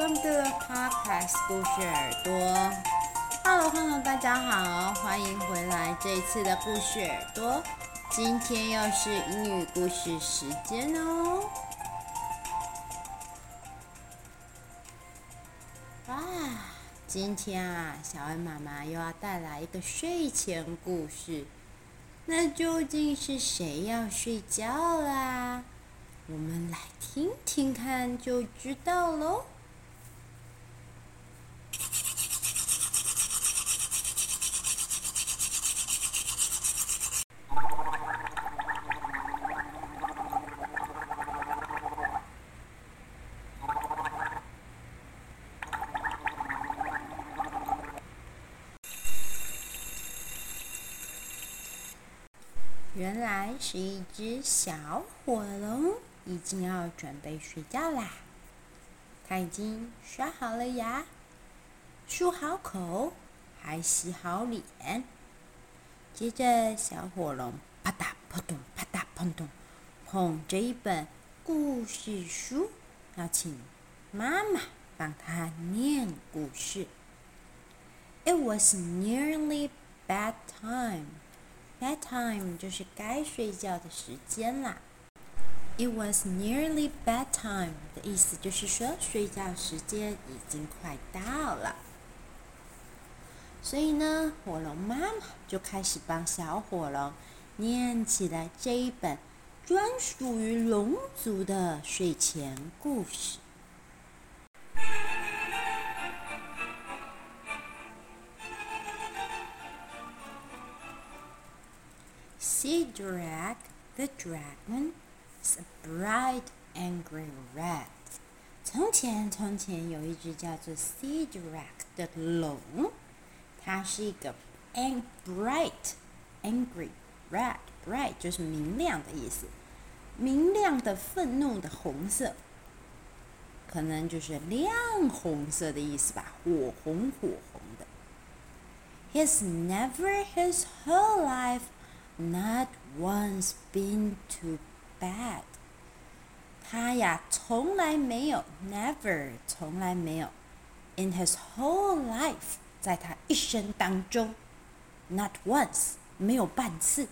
Welcome to the podcast 故事耳朵。Hello，Hello，大家好，欢迎回来这一次的故事耳朵。今天又是英语故事时间哦。哇，今天啊，小恩妈妈又要带来一个睡前故事。那究竟是谁要睡觉啦？我们来听听看就知道喽。原来是一只小火龙。已经要准备睡觉啦，它已经刷好了牙，漱好口，还洗好脸。接着，小火龙啪嗒扑通，啪嗒扑通，捧着一本故事书，要请妈妈帮他念故事。It was nearly bedtime. Bedtime 就是该睡觉的时间啦。It was nearly bedtime 的意思就是说，睡觉时间已经快到了。所以呢，火龙妈妈就开始帮小火龙念起来这一本专属于龙族的睡前故事。Cedric the Dragon A bright, angry red。从前，从前有一只叫做 Cedric 的龙，它是一个 ang bright, angry red。bright 就是明亮的意思，明亮的、愤怒的红色，可能就是亮红色的意思吧，火红火红的。He's never his whole life not once been to bad，他呀从来没有，never 从来没有，in his whole life，在他一生当中，not once 没有半次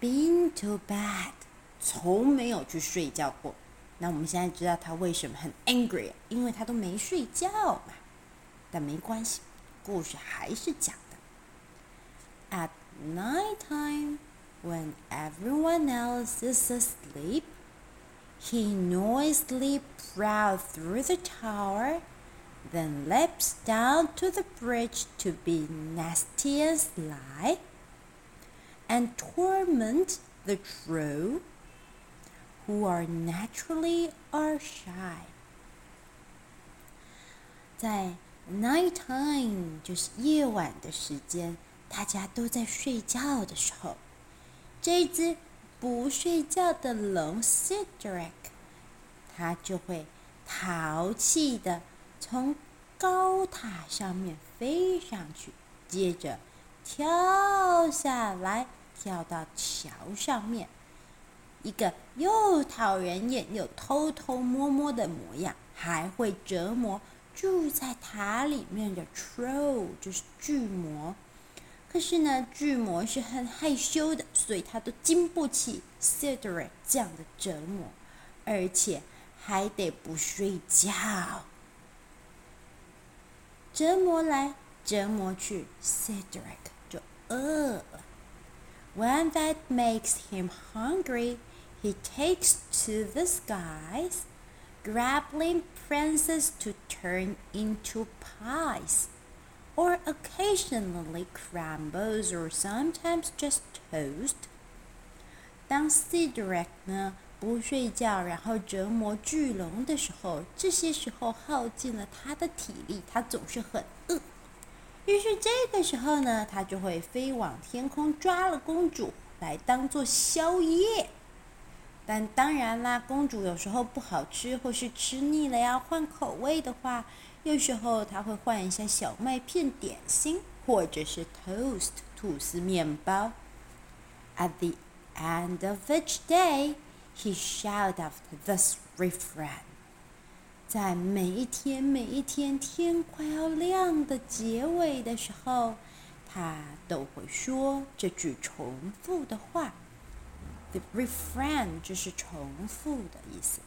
，been to bad，从没有去睡觉过。那我们现在知道他为什么很 angry，因为他都没睡觉嘛。但没关系，故事还是讲的。At night time。When everyone else is asleep, he noisily prowls through the tower, then leaps down to the bridge to be nasty and sly, and torment the Troll, who are naturally are shy. 在 night time 就是夜晚的时间， 大家都在睡觉的时候。这只不睡觉的龙 Cedric，它就会淘气的从高塔上面飞上去，接着跳下来，跳到桥上面，一个又讨人厌又偷偷摸摸的模样，还会折磨住在塔里面的 Troll，就是巨魔。可是呢，巨魔是很害羞的，所以他都经不起 Cedric 这样的折磨，而且还得不睡觉，折磨来折磨去，Cedric 就饿了。When that makes him hungry, he takes to the skies, grabbing princes to turn into pies. Or occasionally crumbles, or sometimes just toast. 当 Cedric 呢不睡觉，然后折磨巨龙的时候，这些时候耗尽了他的体力，他总是很饿。于是这个时候呢，他就会飞往天空，抓了公主来当做宵夜。但当然啦，公主有时候不好吃，或是吃腻了要换口味的话。有时候他会换一下小麦片点心，或者是 toast 吐司面包。At the end of each day, he shouted out this refrain。在每一天每一天天快要亮的结尾的时候，他都会说这句重复的话。The refrain 就是重复的意思。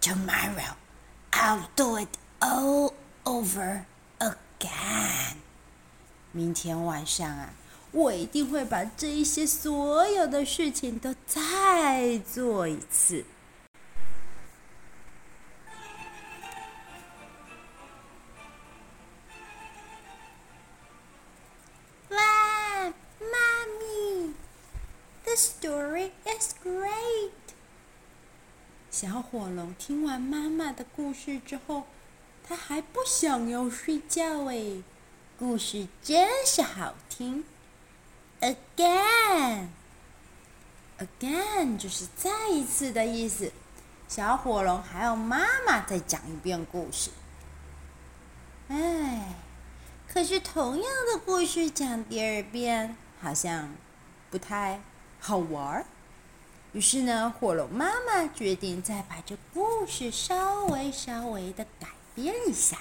Tomorrow I'll do it all over again。明天晚上啊，我一定会把这一些所有的事情都再做一次。哇，妈咪，The story is great。小火龙听完妈妈的故事之后，他还不想要睡觉诶，故事真是好听。Again，again 就是再一次的意思。小火龙还要妈妈再讲一遍故事。哎，可是同样的故事讲第二遍，好像不太好玩。于是呢，火龙妈妈决定再把这故事稍微稍微的改编一下。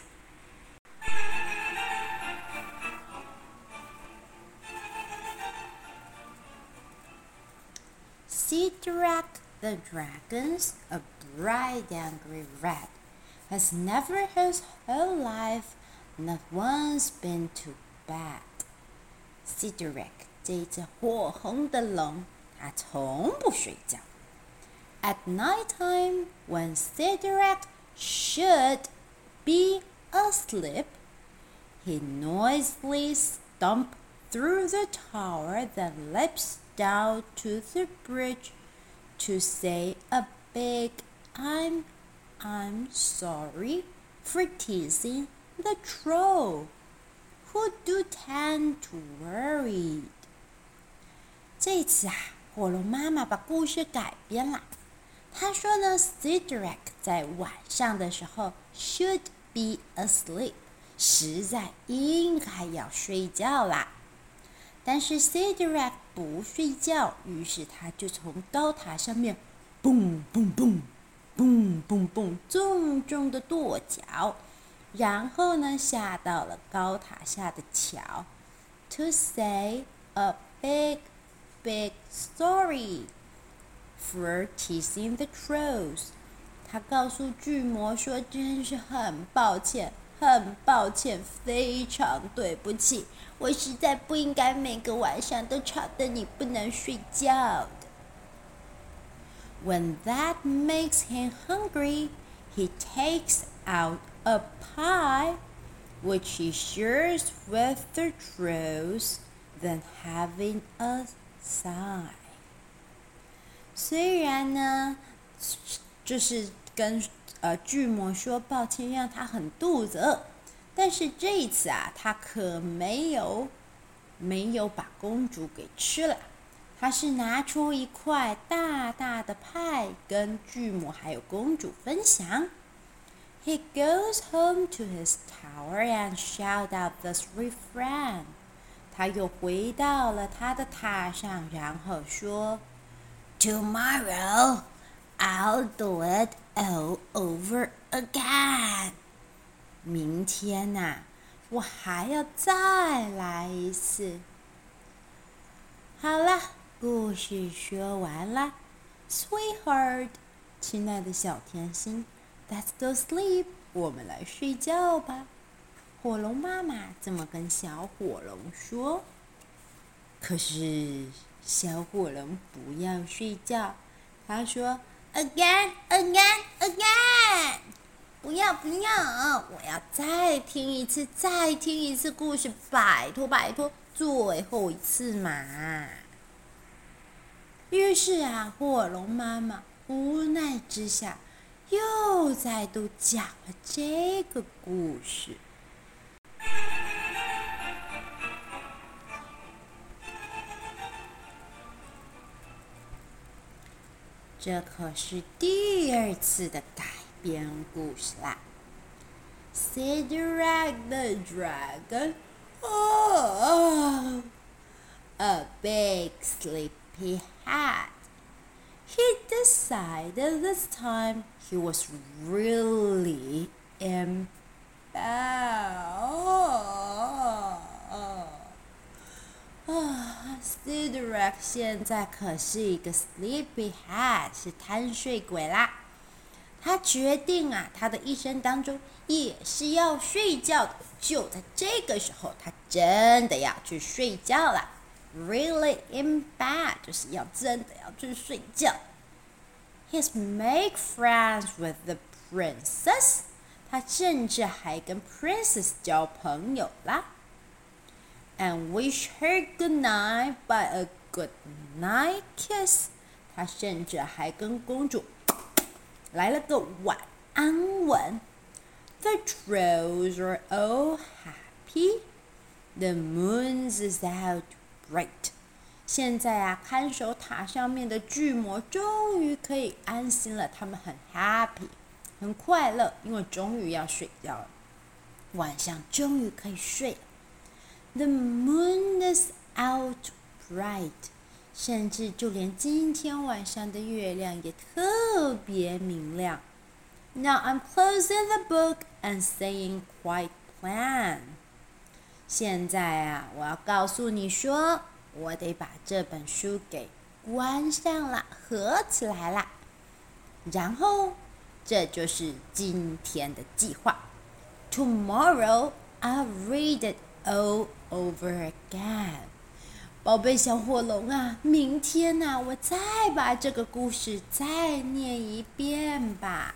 Cedric the Dragon's a bright angry rat has never his whole life not once been to bed. Cedric 这只火红的龙，它从不睡觉。At night time, when Cedric should be asleep, he noisily stomped through the tower that leaps down to the bridge to say a big I'm I'm sorry for teasing the troll who do tend to worry. 这次啊，火龙妈妈把故事改编了。 他说呢，Cedric 在晚上的时候 should be asleep，实在应该要睡觉啦。但是 Cedric 不睡觉，于是他就从高塔上面，蹦蹦蹦，蹦蹦蹦，重重的跺脚，然后呢，下到了高塔下的桥，to say a big big story for teasing the trolls。他告诉巨魔说：“真是很抱歉。”很抱歉，非常对不起，我实在不应该每个晚上都吵得你不能睡觉的。When that makes him hungry, he takes out a pie, which he shares with the trolls, then having a sigh。 虽然呢，就是跟。呃，巨魔说抱歉，让他很肚子饿。但是这一次啊，他可没有没有把公主给吃了。他是拿出一块大大的派，跟巨魔还有公主分享。He goes home to his tower and shout out this refrain。他又回到了他的塔上，然后说：“Tomorrow I'll do it。” All over again。明天呐、我还要再来一次。好了，故事说完了，Sweetheart，亲爱的小甜心，Let's go sleep，我们来睡觉吧。火龙妈妈这么跟小火龙说。可是小火龙不要睡觉，他说。Again, again, again！不要不要，我要再听一次，再听一次故事，拜托拜托，最后一次嘛。于是啊，火龙妈妈无奈之下，又再度讲了这个故事。这可是第二次的改编故事啦。Cedric the Dragon, oh, a big sleepy head. He decided this time he was really In bed. 啊，Sidrack 现在可是一个 sleepyhead，是贪睡鬼啦。他决定啊，他的一生当中也是要睡觉的。就在这个时候，他真的要去睡觉了。Really in bed，就是要真的要去睡觉。He's make friends with the princess，他甚至还跟 princess 交朋友啦。And wish her good night by a good night kiss。他甚至还跟公主来了个晚安吻。The trolls are all happy. The moon is out bright. 现在啊，看守塔上面的巨魔终于可以安心了。他们很 happy，很快乐，因为终于要睡觉了。晚上终于可以睡了。 The moon is out bright，甚至就连今天晚上的月亮也特别明亮。Now I'm closing the book and saying quiet plan。现在啊，我要告诉你说，我得把这本书给关上了，合起来了。然后，这就是今天的计划。Tomorrow I'll read it all over again，宝贝小火龙啊，明天呐、我再把这个故事再念一遍吧。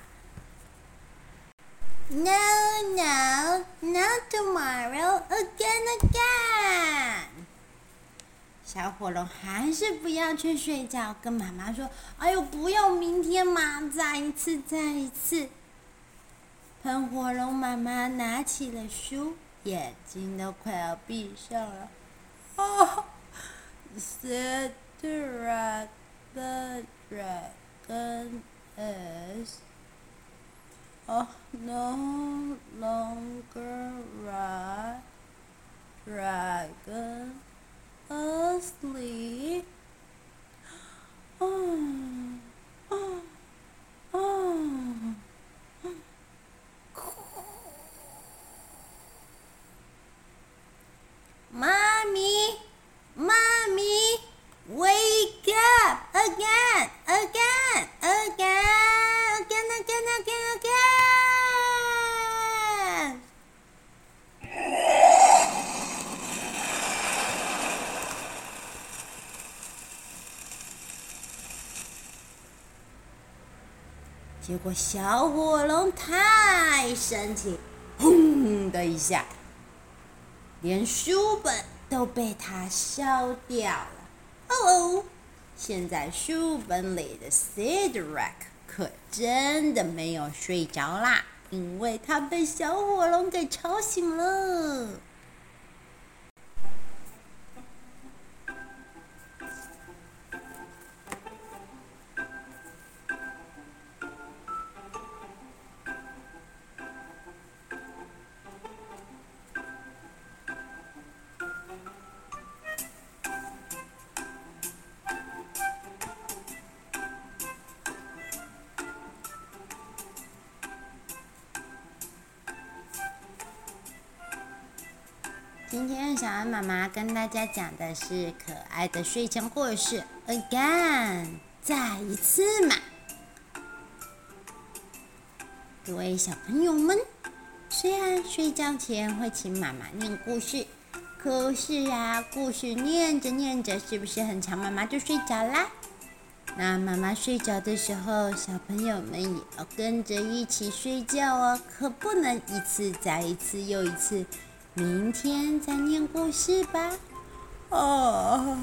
No, no, not tomorrow, again, again。小火龙还是不要去睡觉，跟妈妈说：“哎呦，不要明天嘛，再一次，再一次。”喷火龙妈妈拿起了书。眼睛都快要闭上了。啊，Cedric the dragon is no longer a dragon asleep。嗯， 结果小火龙太生气，轰的一下，连书本都被它烧掉了。哦，现在书本里的 Cedric 可真的没有睡着啦，因为他被小火龙给吵醒了。今天小安妈妈跟大家讲的是可爱的睡前故事，Again，再一次嘛。各位小朋友们，虽然睡觉前会请妈妈念故事，可是呀，故事念着念着，是不是很长，妈妈就睡着啦？那妈妈睡着的时候，小朋友们也要跟着一起睡觉哦，可不能一次再一次又一次。明天再念故事吧。哦，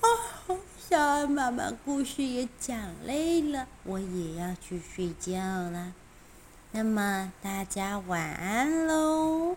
哦，小安妈妈故事也讲累了，我也要去睡觉了。那么大家晚安喽。